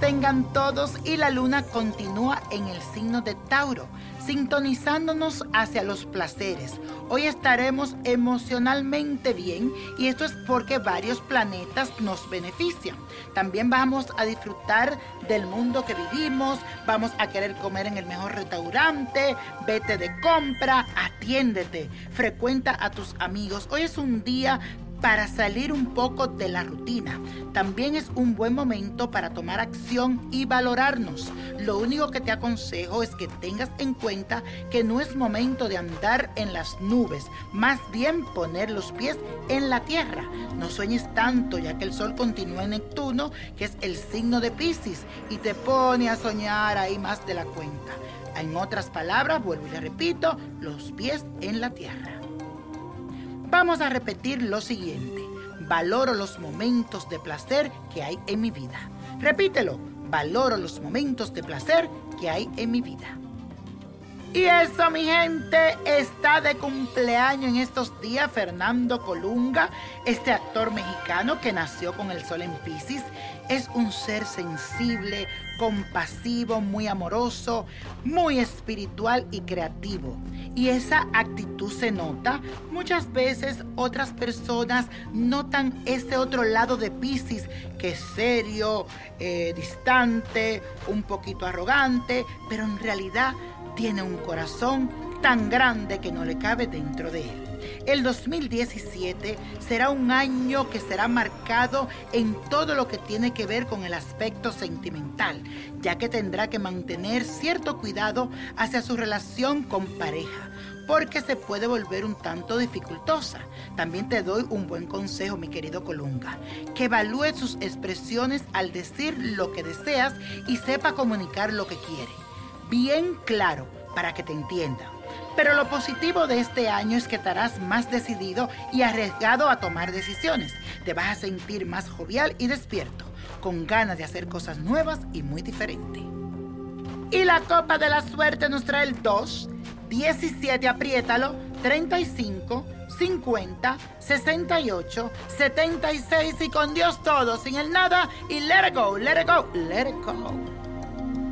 tengan todos y la luna continúa en el signo de Tauro, sintonizándonos hacia los placeres. Hoy estaremos emocionalmente bien y esto es porque varios planetas nos benefician. También vamos a disfrutar del mundo que vivimos, vamos a querer comer en el mejor restaurante, vete de compra, atiéndete, frecuenta a tus amigos. Hoy es un día para salir un poco de la rutina. También es un buen momento para tomar acción y valorarnos. Lo único que te aconsejo es que tengas en cuenta que no es momento de andar en las nubes, más bien poner los pies en la tierra. No sueñes tanto ya que el sol continúa en Neptuno, que es el signo de Pisces, y te pone a soñar ahí más de la cuenta. En otras palabras, vuelvo y le repito, los pies en la tierra. Vamos a repetir lo siguiente. Valoro los momentos de placer que hay en mi vida. Repítelo. Valoro los momentos de placer que hay en mi vida. Y eso, mi gente, está de cumpleaños en estos días Fernando Colunga, este actor mexicano que nació con el sol en Pisces. Es un ser sensible, compasivo, muy amoroso, muy espiritual y creativo. Y esa actitud se nota. Muchas veces otras personas notan ese otro lado de Pisces que es serio, eh, distante, un poquito arrogante, pero en realidad tiene un corazón tan grande que no le cabe dentro de él. El 2017 será un año que será marcado en todo lo que tiene que ver con el aspecto sentimental, ya que tendrá que mantener cierto cuidado hacia su relación con pareja porque se puede volver un tanto dificultosa. También te doy un buen consejo, mi querido Colunga, que evalúe sus expresiones al decir lo que deseas y sepa comunicar lo que quiere bien claro para que te entienda. Pero lo positivo de este año es que estarás más decidido y arriesgado a tomar decisiones. Te vas a sentir más jovial y despierto, con ganas de hacer cosas nuevas y muy diferentes. Y la copa de la suerte nos trae el 2, 17, apriétalo, 35, 50, 68, 76 y con Dios todo, sin el nada y let it go, let it go, let it go.